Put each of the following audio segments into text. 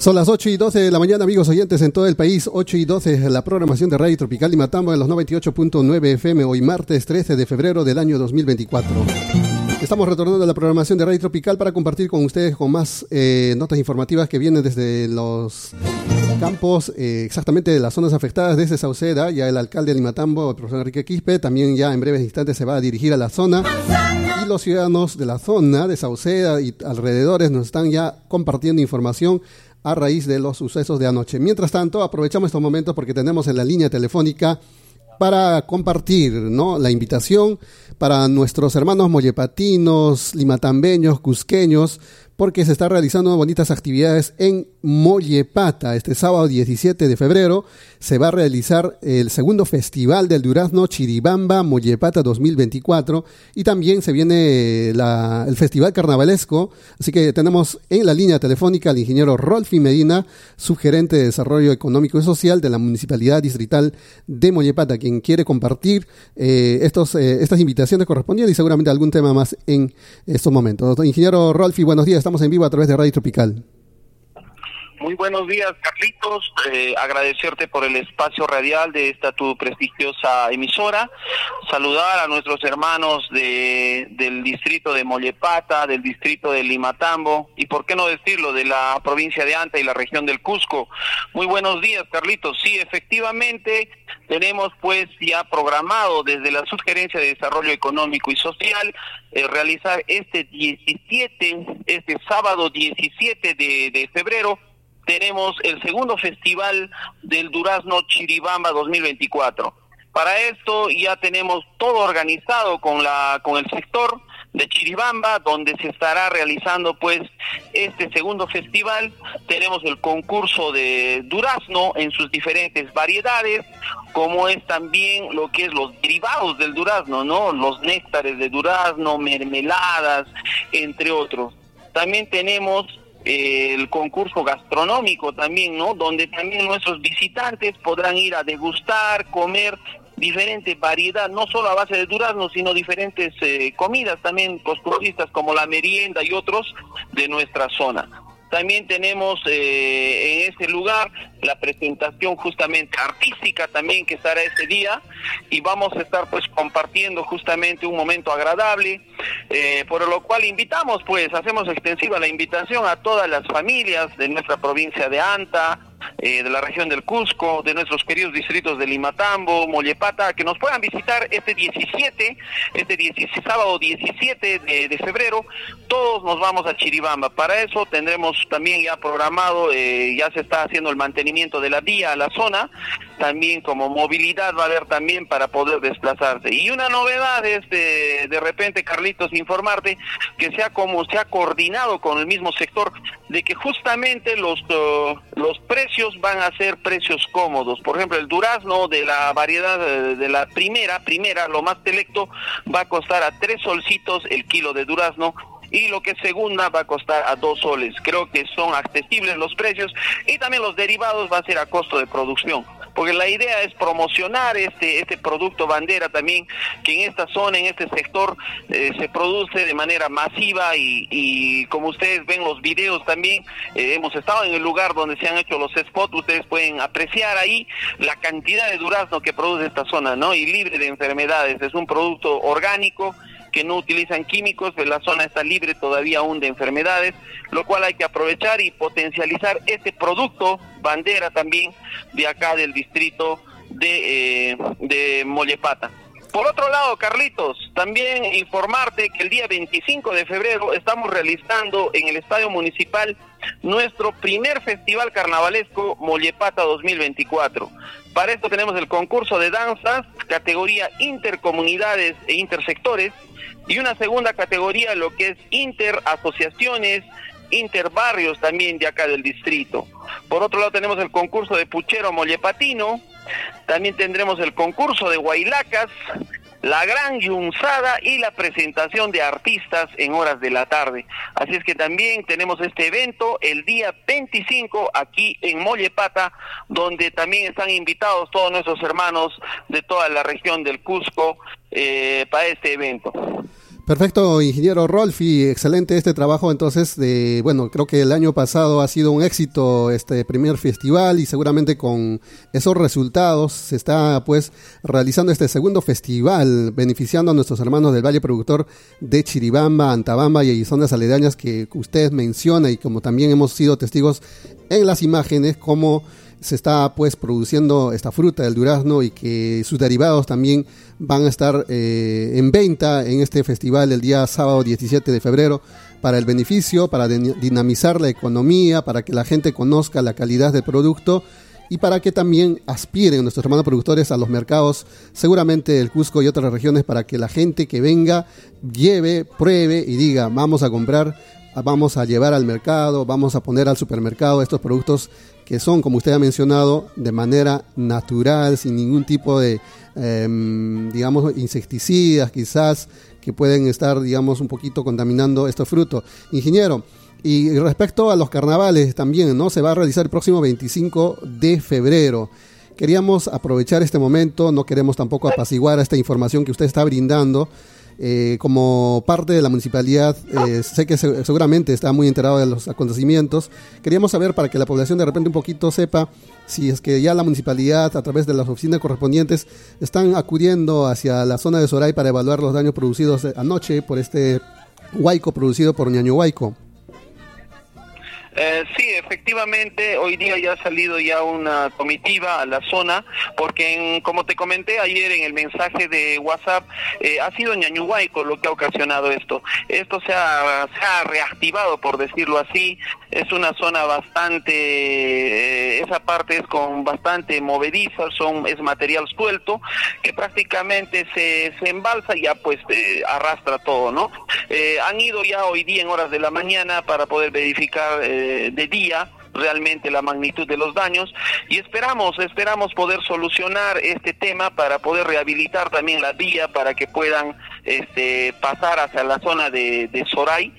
Son las 8 y 12 de la mañana, amigos oyentes en todo el país. 8 y 12, la programación de Radio Tropical y Matambo en los 98.9 FM, hoy martes 13 de febrero del año 2024. Estamos retornando a la programación de Radio Tropical para compartir con ustedes con más eh, notas informativas que vienen desde los campos, eh, exactamente de las zonas afectadas desde Sauceda. Ya el alcalde de Limatambo, el profesor Enrique Quispe, también ya en breves instantes se va a dirigir a la zona. Y los ciudadanos de la zona de Sauceda y alrededores nos están ya compartiendo información a raíz de los sucesos de anoche. Mientras tanto, aprovechamos estos momentos porque tenemos en la línea telefónica para compartir ¿no? la invitación para nuestros hermanos mollepatinos, limatambeños, cusqueños, porque se está realizando bonitas actividades en Mollepata. Este sábado 17 de febrero se va a realizar el segundo Festival del Durazno Chiribamba Mollepata 2024 y también se viene el Festival Carnavalesco. Así que tenemos en la línea telefónica al ingeniero Rolfi Medina, subgerente de Desarrollo Económico y Social de la Municipalidad Distrital de Mollepata, quien quiere compartir eh, estos, eh, estas invitaciones correspondientes y seguramente algún tema más en estos momentos. Ingeniero Rolfi, buenos días Estamos en vivo a través de Radio Tropical. Muy buenos días, Carlitos. Eh, agradecerte por el espacio radial de esta tu prestigiosa emisora. Saludar a nuestros hermanos de, del distrito de Mollepata, del distrito de Limatambo y, por qué no decirlo, de la provincia de Anta y la región del Cusco. Muy buenos días, Carlitos. Sí, efectivamente, tenemos pues ya programado desde la Subgerencia de Desarrollo Económico y Social eh, realizar este 17, este sábado 17 de, de febrero, tenemos el segundo festival del Durazno Chiribamba 2024. Para esto ya tenemos todo organizado con la con el sector de Chiribamba, donde se estará realizando pues este segundo festival. Tenemos el concurso de durazno en sus diferentes variedades, como es también lo que es los derivados del durazno, ¿no? Los néctares de durazno, mermeladas, entre otros. También tenemos el concurso gastronómico también, ¿no? Donde también nuestros visitantes podrán ir a degustar, comer diferentes variedades, no solo a base de durazno, sino diferentes eh, comidas también costumbristas como la merienda y otros de nuestra zona. También tenemos eh, en ese lugar la presentación justamente artística también que estará ese día y vamos a estar pues compartiendo justamente un momento agradable, eh, por lo cual invitamos pues, hacemos extensiva la invitación a todas las familias de nuestra provincia de Anta, eh, de la región del Cusco, de nuestros queridos distritos de Limatambo, Mollepata, que nos puedan visitar este 17, este 17, sábado 17 de, febrero, todos nos vamos a Chiribamba. Para eso tendremos también ya programado, eh, ya se está haciendo el mantenimiento de la vía a la zona, también como movilidad va a haber también para poder desplazarse. Y una novedad es de, de repente, Carlitos, informarte que sea como se ha coordinado con el mismo sector, de que justamente los, uh, los precios van a ser precios cómodos. Por ejemplo, el durazno de la variedad de la primera, primera, lo más selecto, va a costar a tres solcitos el kilo de durazno y lo que segunda va a costar a dos soles. Creo que son accesibles los precios y también los derivados va a ser a costo de producción porque la idea es promocionar este, este producto bandera también, que en esta zona, en este sector, eh, se produce de manera masiva y, como ustedes ven los videos también, eh, hemos estado en el lugar donde se han hecho los spots, ustedes pueden apreciar ahí la cantidad de durazno que produce esta zona, ¿no? Y libre de enfermedades, es un producto orgánico que no utilizan químicos, la zona está libre todavía aún de enfermedades, lo cual hay que aprovechar y potencializar este producto bandera también de acá del distrito de, eh, de Mollepata. Por otro lado, Carlitos, también informarte que el día 25 de febrero estamos realizando en el Estadio Municipal nuestro primer festival carnavalesco Mollepata 2024. Para esto tenemos el concurso de danzas, categoría intercomunidades e intersectores, y una segunda categoría, lo que es interasociaciones, interbarrios también de acá del distrito. Por otro lado tenemos el concurso de puchero mollepatino, también tendremos el concurso de guailacas, la gran yunzada y la presentación de artistas en horas de la tarde. Así es que también tenemos este evento el día 25 aquí en Mollepata, donde también están invitados todos nuestros hermanos de toda la región del Cusco eh, para este evento. Perfecto, ingeniero Rolfi, excelente este trabajo. Entonces, de, bueno, creo que el año pasado ha sido un éxito este primer festival y seguramente con esos resultados se está pues realizando este segundo festival, beneficiando a nuestros hermanos del Valle Productor de Chiribamba, Antabamba y zonas aledañas que usted menciona y como también hemos sido testigos en las imágenes, como se está pues produciendo esta fruta del durazno y que sus derivados también van a estar eh, en venta en este festival el día sábado 17 de febrero para el beneficio, para dinamizar la economía, para que la gente conozca la calidad del producto y para que también aspiren nuestros hermanos productores a los mercados, seguramente el Cusco y otras regiones, para que la gente que venga lleve, pruebe y diga, vamos a comprar, vamos a llevar al mercado, vamos a poner al supermercado estos productos que son, como usted ha mencionado, de manera natural, sin ningún tipo de, em, digamos, insecticidas quizás, que pueden estar, digamos, un poquito contaminando estos frutos. Ingeniero, y respecto a los carnavales también, ¿no? Se va a realizar el próximo 25 de febrero. Queríamos aprovechar este momento, no queremos tampoco apaciguar esta información que usted está brindando, eh, como parte de la municipalidad, eh, sé que seguramente está muy enterado de los acontecimientos. Queríamos saber para que la población de repente un poquito sepa si es que ya la municipalidad, a través de las oficinas correspondientes, están acudiendo hacia la zona de Soray para evaluar los daños producidos anoche por este huaico producido por Ñaño Huayco. Eh, sí, efectivamente, hoy día ya ha salido ya una comitiva a la zona, porque como te comenté ayer en el mensaje de WhatsApp, eh, ha sido Ñañuhuayco lo que ha ocasionado esto. Esto se ha, se ha reactivado, por decirlo así, es una zona bastante, eh, esa parte es con bastante movediza, son, es material suelto, que prácticamente se, se embalsa y ya pues eh, arrastra todo, ¿no? han ido ya hoy día en horas de la mañana para poder verificar de día realmente la magnitud de los daños y esperamos, esperamos poder solucionar este tema para poder rehabilitar también la vía para que puedan este, pasar hacia la zona de, de Soray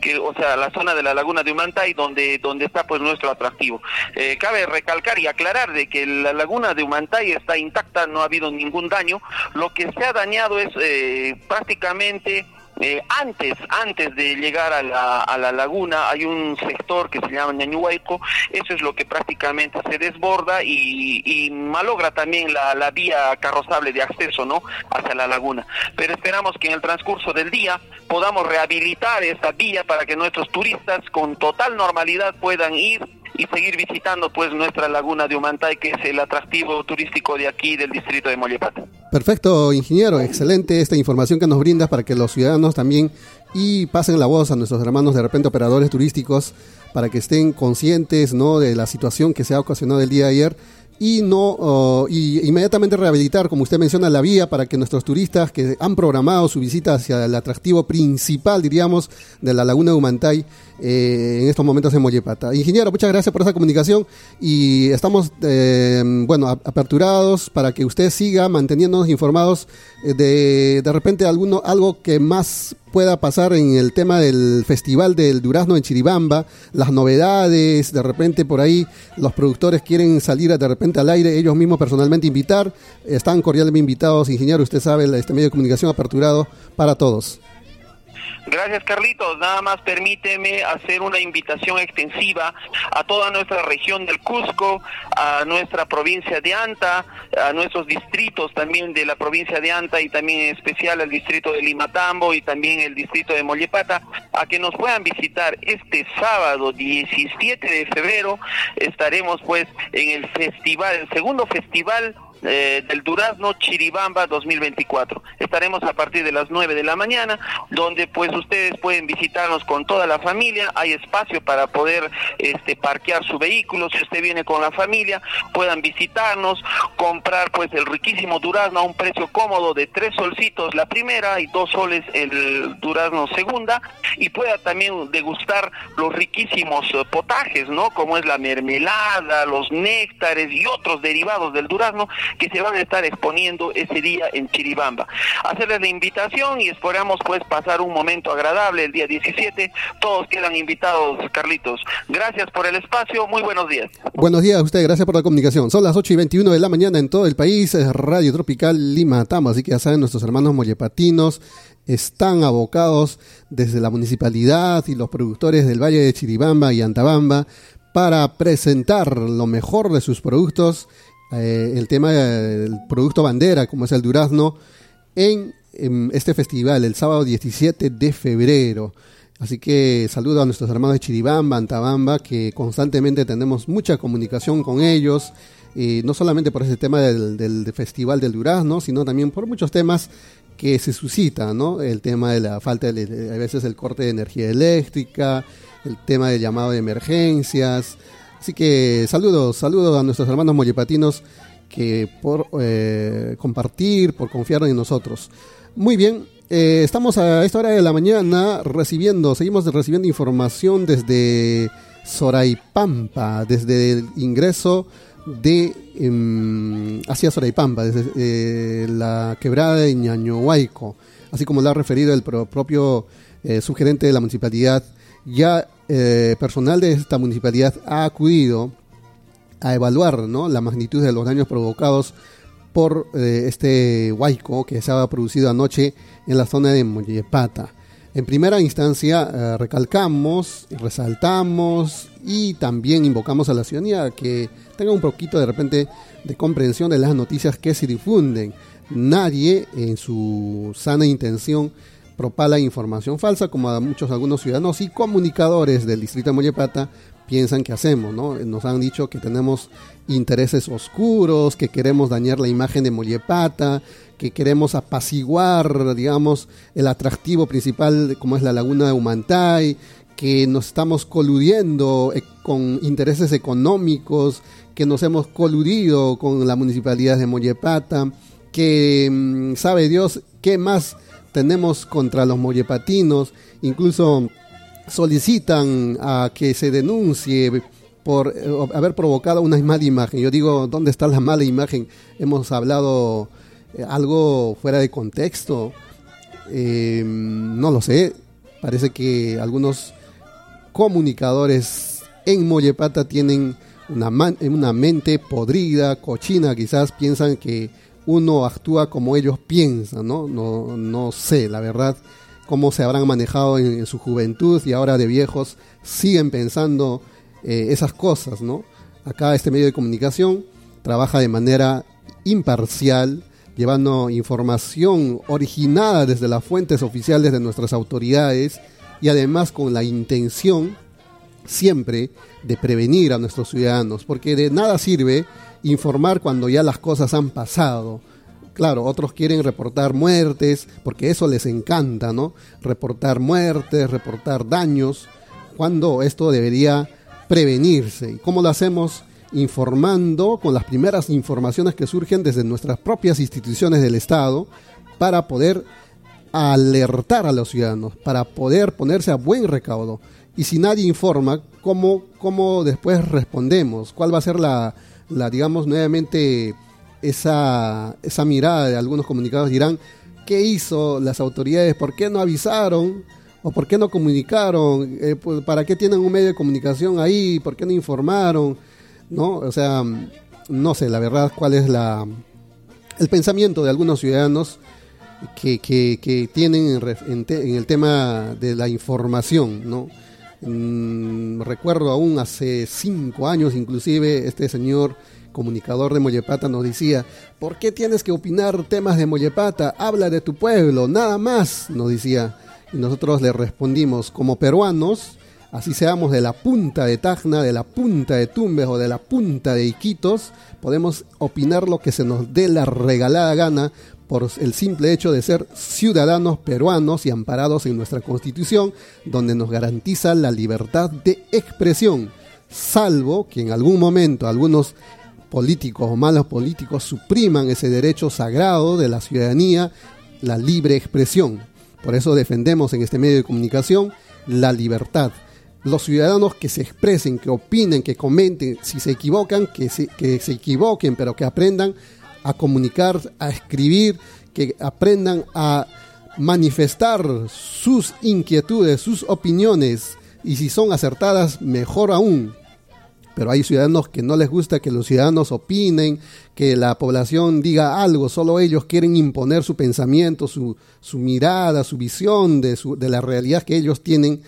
que, o sea, la zona de la laguna de Humantay, donde, donde está pues nuestro atractivo. Eh, cabe recalcar y aclarar de que la laguna de Humantay está intacta, no ha habido ningún daño. Lo que se ha dañado es eh, prácticamente eh, antes, antes de llegar a la, a la laguna hay un sector que se llama Ñañuhuayco, eso es lo que prácticamente se desborda y, y malogra también la, la, vía carrozable de acceso ¿no? hacia la laguna. Pero esperamos que en el transcurso del día podamos rehabilitar esta vía para que nuestros turistas con total normalidad puedan ir y seguir visitando pues nuestra laguna de Humantay, que es el atractivo turístico de aquí del distrito de Mollepata. Perfecto, ingeniero, excelente esta información que nos brindas para que los ciudadanos también y pasen la voz a nuestros hermanos de repente operadores turísticos para que estén conscientes ¿no? de la situación que se ha ocasionado el día de ayer y no y inmediatamente rehabilitar, como usted menciona, la vía para que nuestros turistas que han programado su visita hacia el atractivo principal, diríamos, de la laguna de Humantay, eh, en estos momentos en Mollepata. Ingeniero, muchas gracias por esa comunicación y estamos, eh, bueno, aperturados para que usted siga manteniéndonos informados eh, de, de repente alguno, algo que más pueda pasar en el tema del Festival del Durazno en Chiribamba, las novedades, de repente por ahí los productores quieren salir de repente al aire, ellos mismos personalmente invitar, están cordialmente invitados, ingeniero, usted sabe, este medio de comunicación aperturado para todos. Gracias, Carlitos. Nada más permíteme hacer una invitación extensiva a toda nuestra región del Cusco, a nuestra provincia de Anta, a nuestros distritos también de la provincia de Anta y también en especial al distrito de Limatambo y también el distrito de Mollepata, a que nos puedan visitar este sábado 17 de febrero. Estaremos pues en el festival, el segundo festival eh, del Durazno Chiribamba 2024. Estaremos a partir de las 9 de la mañana, donde pues ustedes pueden visitarnos con toda la familia, hay espacio para poder este parquear su vehículo, si usted viene con la familia, puedan visitarnos, comprar pues el riquísimo durazno a un precio cómodo de tres solcitos la primera y dos soles el durazno segunda y pueda también degustar los riquísimos eh, potajes, ¿no? Como es la mermelada, los néctares y otros derivados del durazno que se van a estar exponiendo ese día en Chiribamba. Hacerles la invitación y esperamos pues pasar un momento agradable el día 17. Todos quedan invitados, Carlitos. Gracias por el espacio, muy buenos días. Buenos días a usted, gracias por la comunicación. Son las 8 y 21 de la mañana en todo el país, Radio Tropical Lima Tama, así que ya saben, nuestros hermanos mollepatinos están abocados desde la municipalidad y los productores del Valle de Chiribamba y Antabamba para presentar lo mejor de sus productos, eh, el tema del producto bandera, como es el durazno, en, este festival, el sábado 17 de febrero. Así que saludo a nuestros hermanos de Chiribamba, Antabamba, que constantemente tenemos mucha comunicación con ellos, y no solamente por ese tema del, del, festival del durazno, sino también por muchos temas que se suscita, ¿no? El tema de la falta, de, a veces el corte de energía eléctrica, el tema del llamado de emergencias. Así que saludos, saludos a nuestros hermanos mollepatinos que por eh, compartir, por confiar en nosotros. Muy bien, eh, estamos a esta hora de la mañana recibiendo, seguimos recibiendo información desde Soraipampa, desde el ingreso de em, hacia Soraipampa, desde eh, la quebrada de Ñañohuayco, así como lo ha referido el propio eh, subgerente de la municipalidad. Ya eh, personal de esta municipalidad ha acudido a evaluar la magnitud de los daños provocados por este huayco que se ha producido anoche en la zona de Mollepata. En primera instancia, recalcamos, resaltamos y también invocamos a la ciudadanía que tenga un poquito de repente de comprensión de las noticias que se difunden. Nadie en su sana intención propala información falsa, como a muchos algunos ciudadanos y comunicadores del distrito de Mollepata piensan que hacemos, ¿no? Nos han dicho que tenemos intereses oscuros, que queremos dañar la imagen de Mollepata, que queremos apaciguar, digamos, el atractivo principal como es la laguna de Humantay, que nos estamos coludiendo eh, con intereses económicos, que nos hemos coludido con la municipalidad de Mollepata, que mm, sabe Dios qué más tenemos contra los mollepatinos, incluso solicitan a que se denuncie por eh, haber provocado una mala imagen. Yo digo, ¿dónde está la mala imagen? Hemos hablado eh, algo fuera de contexto. Eh, no lo sé. Parece que algunos comunicadores en Mollepata tienen una, una mente podrida, cochina, quizás piensan que uno actúa como ellos piensan, ¿no? No, no sé, la verdad, cómo se habrán manejado en, su juventud y ahora de viejos siguen pensando eh, esas cosas, ¿no? Acá este medio de comunicación trabaja de manera imparcial, llevando información originada desde las fuentes oficiales de nuestras autoridades y además con la intención siempre de prevenir a nuestros ciudadanos, porque de nada sirve informar cuando ya las cosas han pasado. Claro, otros quieren reportar muertes, porque eso les encanta, ¿no? Reportar muertes, reportar daños, cuando esto debería prevenirse. ¿Y cómo lo hacemos? Informando con las primeras informaciones que surgen desde nuestras propias instituciones del Estado para poder alertar a los ciudadanos, para poder ponerse a buen recaudo y si nadie informa, ¿cómo, cómo después respondemos? ¿Cuál va a ser la, la digamos, nuevamente esa, esa mirada de algunos comunicados? Dirán, ¿qué hizo las autoridades? ¿Por qué no avisaron? ¿O por qué no comunicaron? Eh, ¿Para qué tienen un medio de comunicación ahí? ¿Por qué no informaron? ¿No? O sea, no sé, la verdad, cuál es la, el pensamiento de algunos ciudadanos que, que, tienen en, en, el tema de la información, ¿no? Mm, recuerdo aún hace cinco años inclusive este señor comunicador de Mollepata nos decía, ¿por qué tienes que opinar temas de Mollepata? Habla de tu pueblo, nada más, nos decía. Y nosotros le respondimos, como peruanos, así seamos de la punta de Tacna, de la punta de Tumbes o de la punta de Iquitos, podemos opinar lo que se nos dé la regalada gana por el simple hecho de ser ciudadanos peruanos y amparados en nuestra constitución, donde nos garantiza la libertad de expresión, salvo que en algún momento algunos políticos o malos políticos supriman ese derecho sagrado de la ciudadanía, la libre expresión. Por eso defendemos en este medio de comunicación la libertad. Los ciudadanos que se expresen, que opinen, que comenten, si se equivocan, que se, que se equivoquen, pero que aprendan a comunicar, a escribir, que aprendan a manifestar sus inquietudes, sus opiniones, y si son acertadas, mejor aún. Pero hay ciudadanos que no les gusta que los ciudadanos opinen, que la población diga algo, solo ellos quieren imponer su pensamiento, su, su mirada, su visión de, su, de la realidad que ellos tienen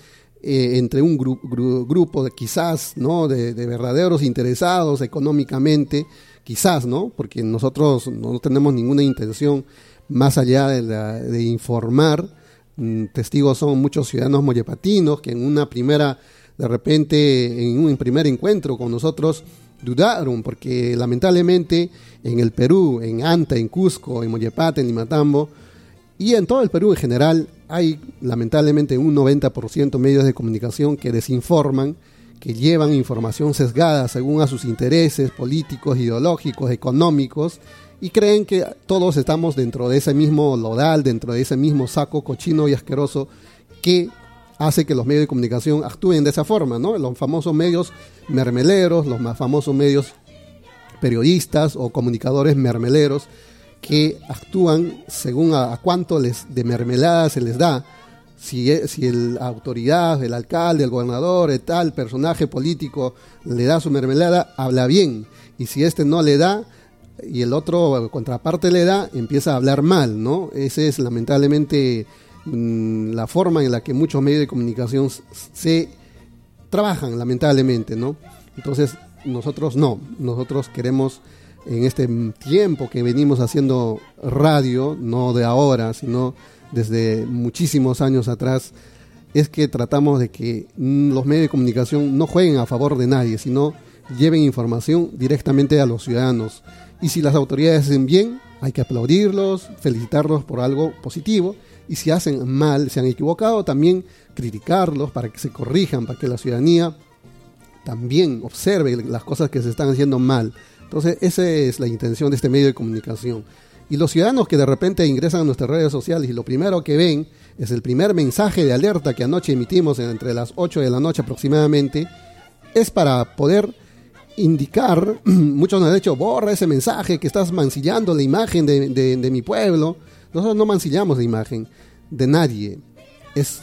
eh, entre un grupo de quizás, ¿no? De, verdaderos interesados económicamente, quizás, ¿no? Porque nosotros no tenemos ninguna intención más allá de, de informar. Mm, testigos son muchos ciudadanos moyepatinos que en una primera de repente en un primer encuentro con nosotros dudaron, porque lamentablemente en el Perú, en Anta, en Cusco, en Moyepata, en Limatambo, y en todo el Perú en general, hay lamentablemente un 90% medios de comunicación que desinforman, que llevan información sesgada según a sus intereses políticos, ideológicos, económicos, y creen que todos estamos dentro de ese mismo lodal, dentro de ese mismo saco cochino y asqueroso que hace que los medios de comunicación actúen de esa forma, ¿no? Los famosos medios mermeleros, los más famosos medios periodistas o comunicadores mermeleros que actúan según a, cuánto les de mermelada se les da. Si, e, si la autoridad, el alcalde, el gobernador, el tal personaje político le da su mermelada, habla bien. Y si este no le da, y el otro contraparte le da, empieza a hablar mal, ¿no? Ese es lamentablemente Mm, la forma en la que muchos medios de comunicación se trabajan, lamentablemente, ¿no? Entonces, nosotros no, nosotros queremos en este tiempo que venimos haciendo radio, no de ahora, sino desde muchísimos años atrás, es que tratamos de que mm, los medios de comunicación no jueguen a favor de nadie, sino lleven información directamente a los ciudadanos. Y si las autoridades hacen bien, hay que aplaudirlos, felicitarlos por algo positivo y si hacen mal, se han equivocado, también criticarlos para que se corrijan, para que la ciudadanía también observe las cosas que se están haciendo mal. Entonces, esa es la intención de este medio de comunicación. Y los ciudadanos que de repente ingresan a nuestras redes sociales y lo primero que ven es el primer mensaje de alerta que anoche emitimos entre las 8 de la noche aproximadamente, es para poder indicar, muchos nos han dicho, borra ese mensaje que estás mancillando la imagen de, de mi pueblo. Nosotros no mancillamos la imagen de nadie. Es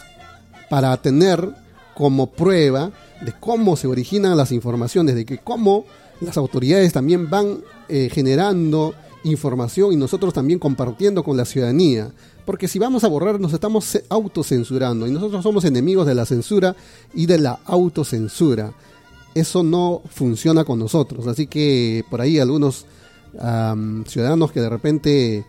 para tener como prueba de cómo se originan las informaciones, de que cómo las autoridades también van eh, generando información y nosotros también compartiendo con la ciudadanía. Porque si vamos a borrar nos estamos autocensurando y nosotros somos enemigos de la censura y de la autocensura. Eso no funciona con nosotros. Así que por ahí algunos ciudadanos que de repente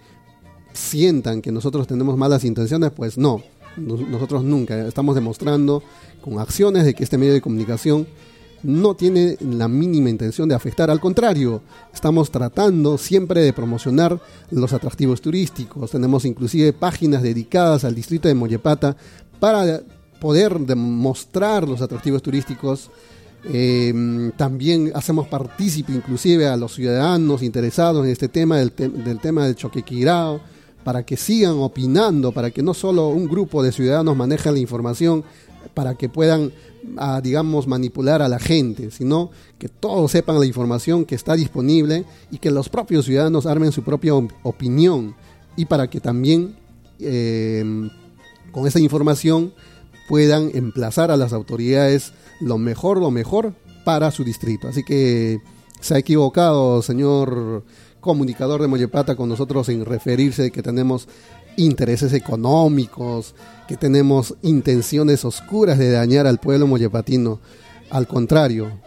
sientan que nosotros tenemos malas intenciones, pues no, nosotros nunca. Estamos demostrando con acciones de que este medio de comunicación no tiene la mínima intención de afectar, al contrario, estamos tratando siempre de promocionar los atractivos turísticos. Tenemos inclusive páginas dedicadas al distrito de Moyepata para poder demostrar los atractivos turísticos. Eh, también hacemos partícipe inclusive a los ciudadanos interesados en este tema del, del tema del choquequirao para que sigan opinando, para que no solo un grupo de ciudadanos maneje la información, para que puedan, ah, digamos, manipular a la gente, sino que todos sepan la información que está disponible y que los propios ciudadanos armen su propia opinión y para que también em, con esa información puedan emplazar a las autoridades lo mejor, lo mejor para su distrito. Así que se ha equivocado, señor comunicador de Mollepata con nosotros en referirse que tenemos intereses económicos, que tenemos intenciones oscuras de dañar al pueblo mollepatino. Al contrario,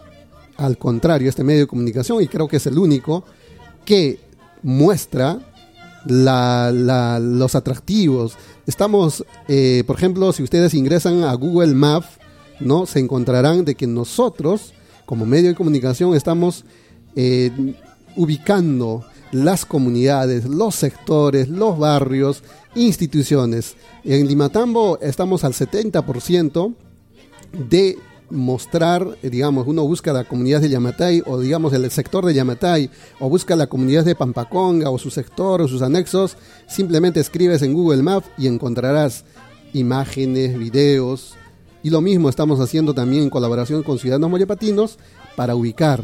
al contrario, este medio de comunicación, y creo que es el único, que muestra los atractivos. Estamos, eh, por ejemplo, si ustedes ingresan a Google Maps, ¿no? se encontrarán de que nosotros, como medio de comunicación, estamos eh, ubicando las comunidades, los sectores, los barrios, instituciones. En Limatambo estamos al 70% de mostrar, digamos, uno busca la comunidad de Yamatay o digamos el sector de Yamatay o busca la comunidad de Pampaconga o su sector o sus anexos, simplemente escribes en Google Maps y encontrarás imágenes, videos y lo mismo estamos haciendo también en colaboración con Ciudadanos Moyapatinos para ubicar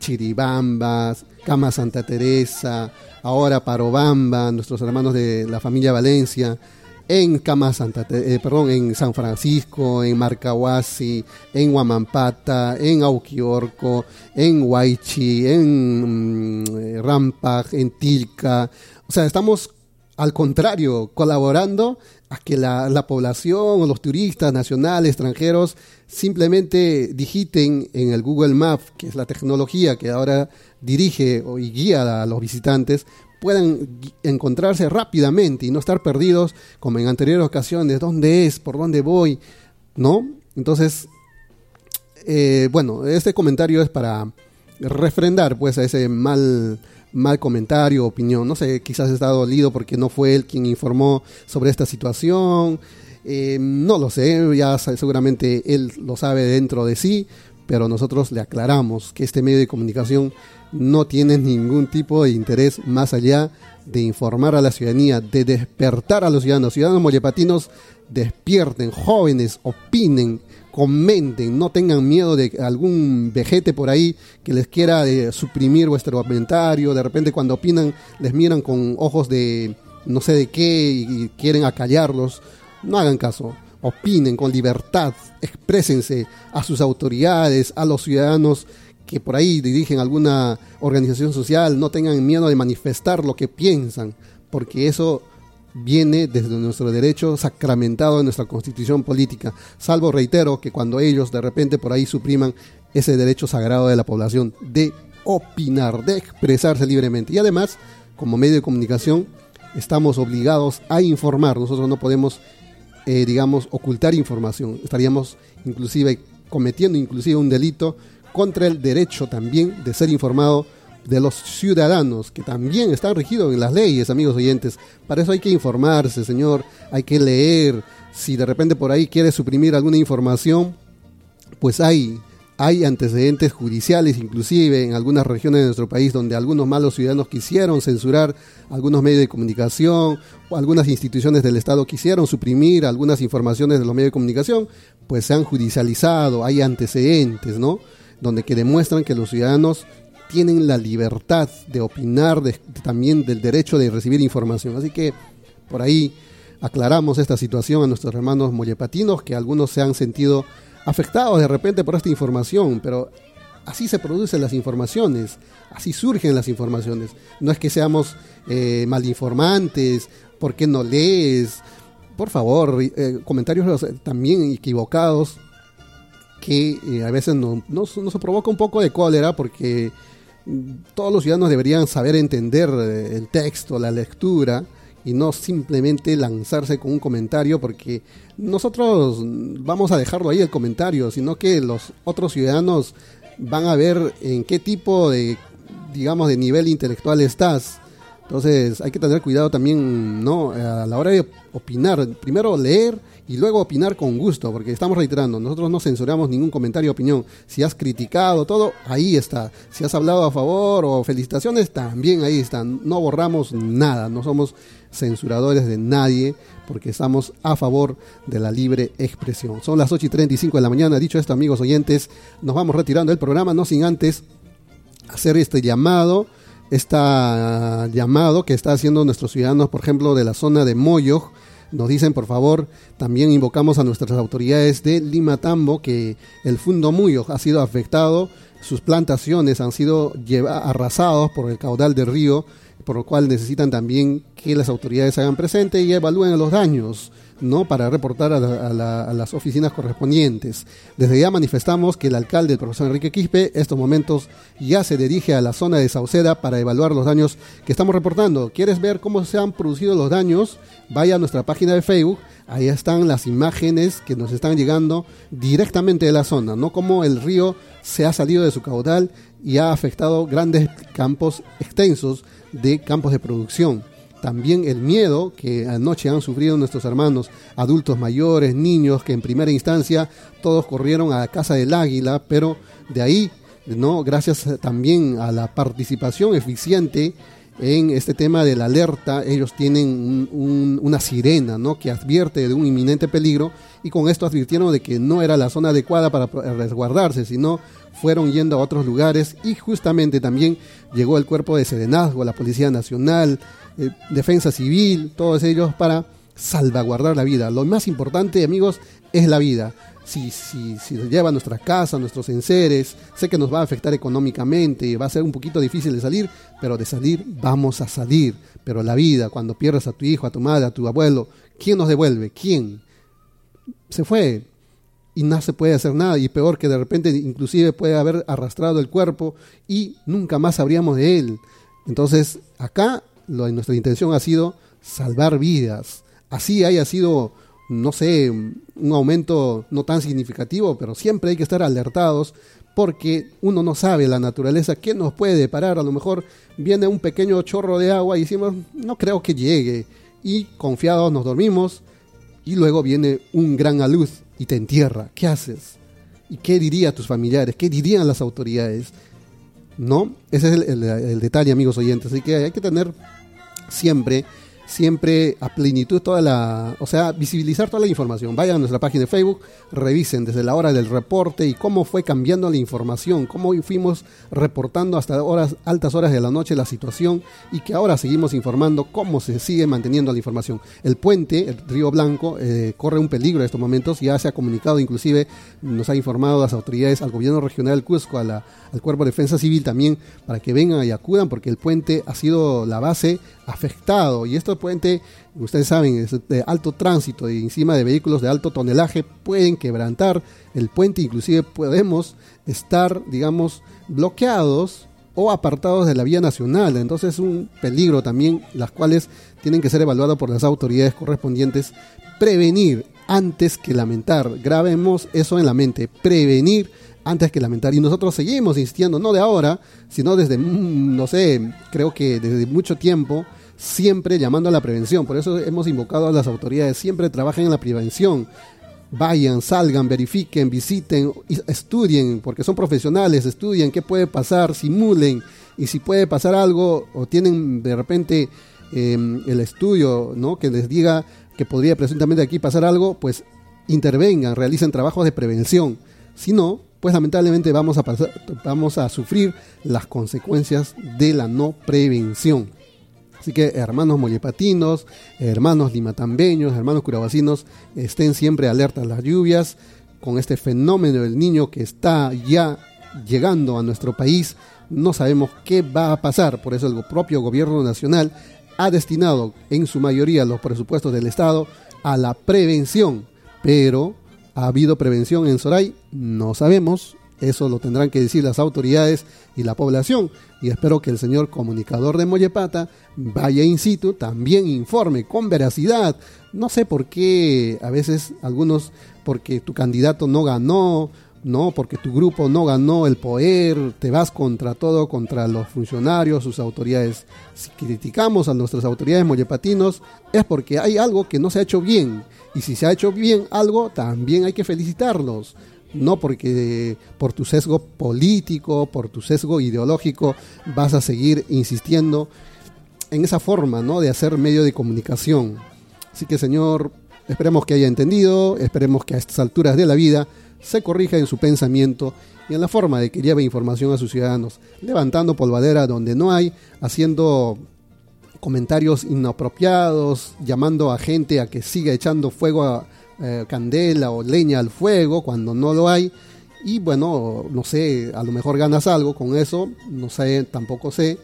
Chiribambas, Cama Santa Teresa, ahora Parobamba, nuestros hermanos de la familia Valencia, en Cama Santa, eh, perdón, en San Francisco, en Marcahuasi, en Huamampata, en Auquiorco, en Huaychi, en mm, Rampag, en Tilca. O sea, estamos al contrario, colaborando que la, la, población o los turistas nacionales, extranjeros, simplemente digiten en el Google Maps, que es la tecnología que ahora dirige y guía a los visitantes, puedan encontrarse rápidamente y no estar perdidos como en anteriores ocasiones, dónde es, por dónde voy, ¿no? Entonces, eh, bueno, este comentario es para refrendar pues a ese mal mal comentario, opinión. No sé, quizás está dolido porque no fue él quien informó sobre esta situación. Eh, no lo sé, ya seguramente él lo sabe dentro de sí, pero nosotros le aclaramos que este medio de comunicación no tiene ningún tipo de interés más allá de informar a la ciudadanía, de despertar a los ciudadanos. Ciudadanos mollepatinos, despierten, jóvenes, opinen, comenten, no tengan miedo de algún vejete por ahí que les quiera eh, suprimir vuestro comentario, de repente cuando opinan les miran con ojos de no sé de qué y quieren acallarlos, no hagan caso, opinen con libertad, exprésense a sus autoridades, a los ciudadanos que por ahí dirigen alguna organización social, no tengan miedo de manifestar lo que piensan, porque eso viene desde nuestro derecho sacramentado en nuestra constitución política, salvo, reitero, que cuando ellos de repente por ahí supriman ese derecho sagrado de la población de opinar, de expresarse libremente. Y además, como medio de comunicación, estamos obligados a informar, nosotros no podemos, eh, digamos, ocultar información, estaríamos inclusive cometiendo inclusive un delito contra el derecho también de ser informado de los ciudadanos, que también están regidos en las leyes, amigos oyentes. Para eso hay que informarse, señor, hay que leer. Si de repente por ahí quiere suprimir alguna información, pues hay, hay antecedentes judiciales, inclusive en algunas regiones de nuestro país, donde algunos malos ciudadanos quisieron censurar algunos medios de comunicación o algunas instituciones del Estado quisieron suprimir algunas informaciones de los medios de comunicación, pues se han judicializado, hay antecedentes, ¿no? Donde que demuestran que los ciudadanos tienen la libertad de opinar, también del derecho de recibir información. Así que por ahí aclaramos esta situación a nuestros hermanos mollepatinos, que algunos se han sentido afectados de repente por esta información, pero así se producen las informaciones, así surgen las informaciones. No es que seamos eh, malinformantes, ¿por qué no lees? Por favor, eh, comentarios también equivocados que eh, a veces nos, nos provoca un poco de cólera porque todos los ciudadanos deberían saber entender eh, el texto, la lectura y no simplemente lanzarse con un comentario porque nosotros vamos a dejarlo ahí el comentario, sino que los otros ciudadanos van a ver en qué tipo de digamos de nivel intelectual estás. Entonces hay que tener cuidado también, ¿no? A la hora de opinar, primero leer y luego opinar con gusto, porque estamos reiterando, nosotros no censuramos ningún comentario opinión. Si has criticado todo, ahí está. Si has hablado a favor o felicitaciones, también ahí están. No borramos nada, no somos censuradores de nadie, porque estamos a favor de la libre expresión. Son las 8 y 35 de la mañana. Dicho esto, amigos oyentes, nos vamos retirando del programa, no sin antes hacer este llamado este llamado que está haciendo nuestros ciudadanos, por ejemplo, de la zona de Moyo, nos dicen, por favor, también invocamos a nuestras autoridades de Lima Tambo que el Fundo Muyo ha sido afectado, sus plantaciones han sido arrasados por el caudal del río, por lo cual necesitan también que las autoridades hagan presente y evalúen los daños. ¿No? para reportar a, las oficinas correspondientes. Desde ya manifestamos que el alcalde, el profesor Enrique Quispe, estos momentos ya se dirige a la zona de Sauceda para evaluar los daños que estamos reportando. ¿Quieres ver cómo se han producido los daños? Vaya a nuestra página de Facebook, ahí están las imágenes que nos están llegando directamente de la zona, no como el río se ha salido de su caudal y ha afectado grandes campos extensos de campos de producción también el miedo que anoche han sufrido nuestros hermanos, adultos mayores, niños, que en primera instancia todos corrieron a la casa del águila, pero de ahí, ¿no? gracias también a la participación eficiente en este tema de la alerta, ellos tienen una sirena, ¿no? Que advierte de un inminente peligro y con esto advirtieron de que no era la zona adecuada para resguardarse, sino fueron yendo a otros lugares y justamente también llegó el cuerpo de Serenazgo, la Policía Nacional, eh, Defensa Civil, todos ellos para salvaguardar la vida. Lo más importante, amigos, es la vida. Si, si, si lleva a nuestra casa, a nuestros enseres, sé que nos va a afectar económicamente, va a ser un poquito difícil de salir, pero de salir vamos a salir. Pero la vida, cuando pierdes a tu hijo, a tu madre, a tu abuelo, ¿quién nos devuelve? ¿Quién? se fue y no se puede hacer nada y peor que de repente inclusive puede haber arrastrado el cuerpo y nunca más sabríamos de él. Entonces acá lo, nuestra intención ha sido salvar vidas. Así haya sido, no sé, un aumento no tan significativo, pero siempre hay que estar alertados porque uno no sabe la naturaleza, qué nos puede parar. A lo mejor viene un pequeño chorro de agua y decimos, no creo que llegue. Y confiados nos dormimos y luego viene un gran aluz y te entierra. ¿Qué haces? ¿Y qué dirían tus familiares? ¿Qué dirían las autoridades? ¿No? Ese es el, el detalle, amigos oyentes. Así que hay que tener siempre siempre a plenitud toda la, o sea, visibilizar toda la información. Vayan a nuestra página de Facebook, revisen desde la hora del reporte y cómo fue cambiando la información, cómo fuimos reportando hasta horas, altas horas de la noche la situación y que ahora seguimos informando cómo se sigue manteniendo la información. El puente, el Río Blanco, eh, corre un peligro en estos momentos, ya se ha comunicado, inclusive nos ha informado las autoridades, al gobierno regional del Cusco, a la, al Cuerpo de Defensa Civil también, para que vengan y acudan, porque el puente ha sido la base afectado. Y puente, ustedes saben, es de alto tránsito y encima de vehículos de alto tonelaje pueden quebrantar el puente, inclusive podemos estar, digamos, bloqueados o apartados de la vía nacional. Entonces es un peligro también, las cuales tienen que ser evaluadas por las autoridades correspondientes. Prevenir antes que lamentar. Grabemos eso en la mente. Prevenir antes que lamentar. Y nosotros seguimos insistiendo, no de ahora, sino desde, mm, no sé, creo que desde mucho tiempo, siempre llamando a la prevención. Por eso hemos invocado a las autoridades, siempre trabajen en la prevención. Vayan, salgan, verifiquen, visiten, estudien, porque son profesionales, estudien qué puede pasar, simulen, y si puede pasar algo o tienen de repente em, el estudio ¿no? que les diga que podría presuntamente aquí pasar algo, pues intervengan, realicen trabajos de prevención. Si no, pues lamentablemente vamos a, pasar, vamos a sufrir las consecuencias de la no prevención. Así que hermanos mollepatinos, hermanos limatambeños, hermanos curabacinos, estén siempre alertas a las lluvias con este fenómeno del niño que está ya llegando a nuestro país. No sabemos qué va a pasar, por eso el propio gobierno nacional ha destinado en su mayoría los presupuestos del Estado a la prevención, pero ¿Ha habido prevención en Soray? No sabemos. Eso lo tendrán que decir las autoridades y la población. Y espero que el señor comunicador de Mollepata vaya in situ, también informe con veracidad. No sé por qué a veces algunos, porque tu candidato no ganó, no, porque tu grupo no ganó el poder, te vas contra todo, contra los funcionarios, sus autoridades. Si criticamos a nuestras autoridades mollepatinos, es porque hay algo que no se ha hecho bien y si se ha hecho bien algo, también hay que felicitarlos. No porque por tu sesgo político, por tu sesgo ideológico, vas a seguir insistiendo en esa forma ¿no? de hacer medio de comunicación. Así que, Señor, esperemos que haya entendido, esperemos que a estas alturas de la vida se corrija en su pensamiento y en la forma de que lleve información a sus ciudadanos, levantando polvadera donde no hay, haciendo comentarios inapropiados, llamando a gente a que siga echando fuego a eh, candela o leña al fuego cuando no lo hay. Y bueno, no sé, a lo mejor ganas algo con eso, no sé, tampoco sé.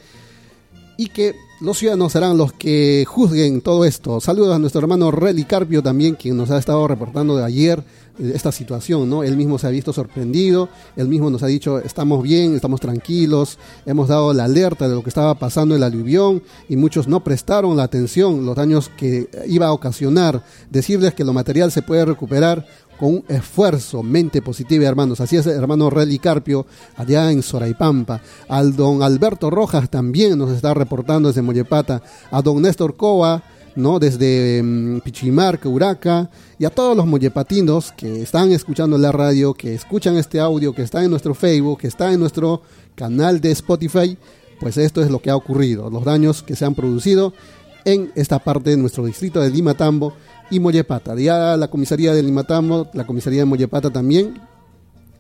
Y que los ciudadanos serán los que juzguen todo esto. Saludos a nuestro hermano Relly Carpio también, quien nos ha estado reportando de ayer esta situación, ¿no? Él mismo se ha visto sorprendido, él mismo nos ha dicho, estamos bien, estamos tranquilos, hemos dado la alerta de lo que estaba pasando en la aluvión y muchos no prestaron la atención, los daños que iba a ocasionar, decirles que lo material se puede recuperar con un esfuerzo, mente positiva, hermanos. Así es, hermano Relly Carpio, allá en Soraipampa. Al don Alberto Rojas también nos está reportando desde Mollepata. A don Néstor Coa, ¿no? Desde um, Pichimarca, Uraca, y a todos los mollepatinos que están escuchando la radio, que escuchan este audio, que está en nuestro Facebook, que está en nuestro canal de Spotify. pues esto es lo que ha ocurrido, los daños que se han producido en esta parte de nuestro distrito de Limatambo y Mollepata. Ya la comisaría de Limatambo, la comisaría de Mollepata también,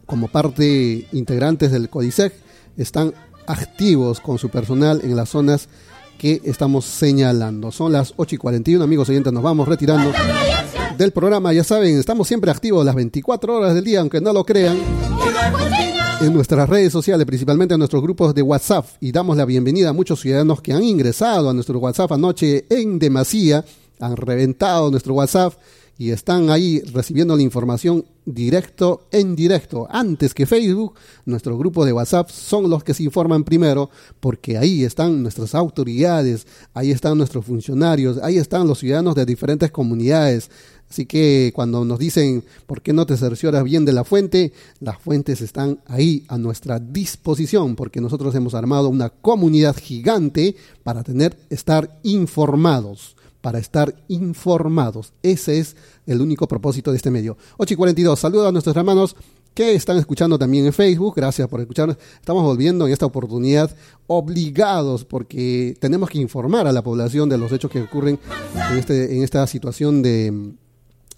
como parte integrantes del CODICEC, están activos con su personal en las zonas que estamos señalando. Son las 8 y 41, amigos oyentes, nos vamos retirando del programa. Ya saben, estamos siempre activos las 24 horas del día, aunque no lo crean. En nuestras redes sociales, principalmente en nuestros grupos de WhatsApp, y damos la bienvenida a muchos ciudadanos que han ingresado a nuestro WhatsApp anoche en demasía, han reventado nuestro WhatsApp y están ahí recibiendo la información directo en directo. Antes que Facebook, nuestro grupo de WhatsApp son los que se informan primero porque ahí están nuestras autoridades, ahí están nuestros funcionarios, ahí están los ciudadanos de diferentes comunidades. Así que cuando nos dicen por qué no te cercioras bien de la fuente, las fuentes están ahí a nuestra disposición porque nosotros hemos armado una comunidad gigante para tener estar informados para estar informados. Ese es el único propósito de este medio. 8 y 42. Saludos a nuestros hermanos que están escuchando también en Facebook. Gracias por escucharnos. Estamos volviendo en esta oportunidad obligados porque tenemos que informar a la población de los hechos que ocurren en, este, en esta situación de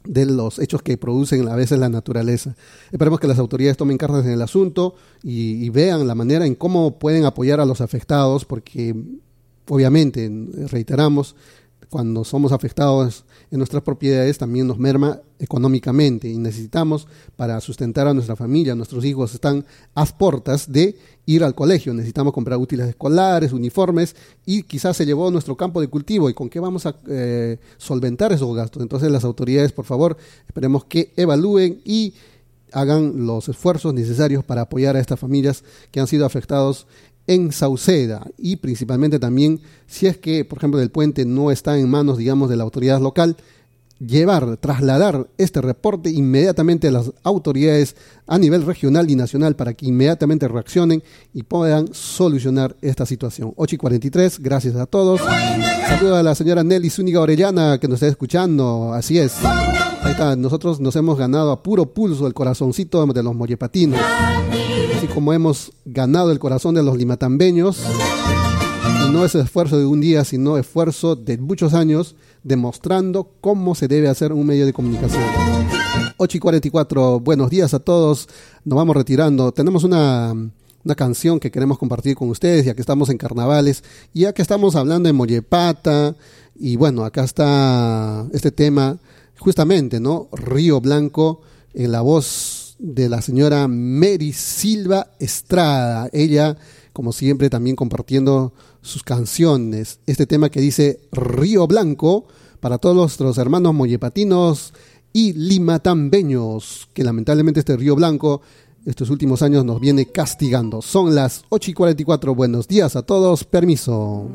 los hechos que producen a veces la naturaleza. Esperemos que las autoridades tomen cartas en el asunto y vean la manera en cómo pueden apoyar a los afectados, porque obviamente, reiteramos, cuando somos afectados en nuestras propiedades también nos merma económicamente y necesitamos para sustentar a nuestra familia, nuestros hijos están a puertas de ir al colegio, necesitamos comprar útiles escolares, uniformes y quizás se llevó nuestro campo de cultivo y con qué vamos a eh, solventar esos gastos. Entonces las autoridades, por favor, esperemos que evalúen y hagan los esfuerzos necesarios para apoyar a estas familias que han sido afectados en Sauceda y principalmente también si es que, por ejemplo, el puente no está en manos, digamos, de la autoridad local, llevar, trasladar este reporte inmediatamente a las autoridades a nivel regional y nacional para que inmediatamente reaccionen y puedan solucionar esta situación. 8 y 43, gracias a todos. Saludo a la señora Nelly Zúñiga Orellana que nos está escuchando, así es. Ahí está, nosotros nos hemos ganado a puro pulso el corazoncito de los mollepatinos así como hemos ganado el corazón de los limatambeños. No es esfuerzo de un día, sino esfuerzo de muchos años, demostrando cómo se debe hacer un medio de comunicación. 8 y 44, buenos días a todos. Nos vamos retirando. Tenemos una, una canción que queremos compartir con ustedes, ya que estamos en carnavales, ya que estamos hablando de Mollepata, y bueno, acá está este tema, justamente, ¿no? Río Blanco, en la voz de la señora Mary Silva Estrada. Ella, como siempre, también compartiendo sus canciones. Este tema que dice Río Blanco para todos nuestros hermanos mollepatinos y limatambeños, que lamentablemente este Río Blanco estos últimos años nos viene castigando. Son las 8 y 44. Buenos días a todos. Permiso.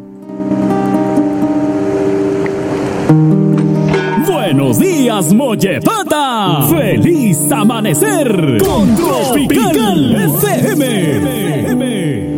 Buenos días, Mollepata. Feliz amanecer con Tropical FM.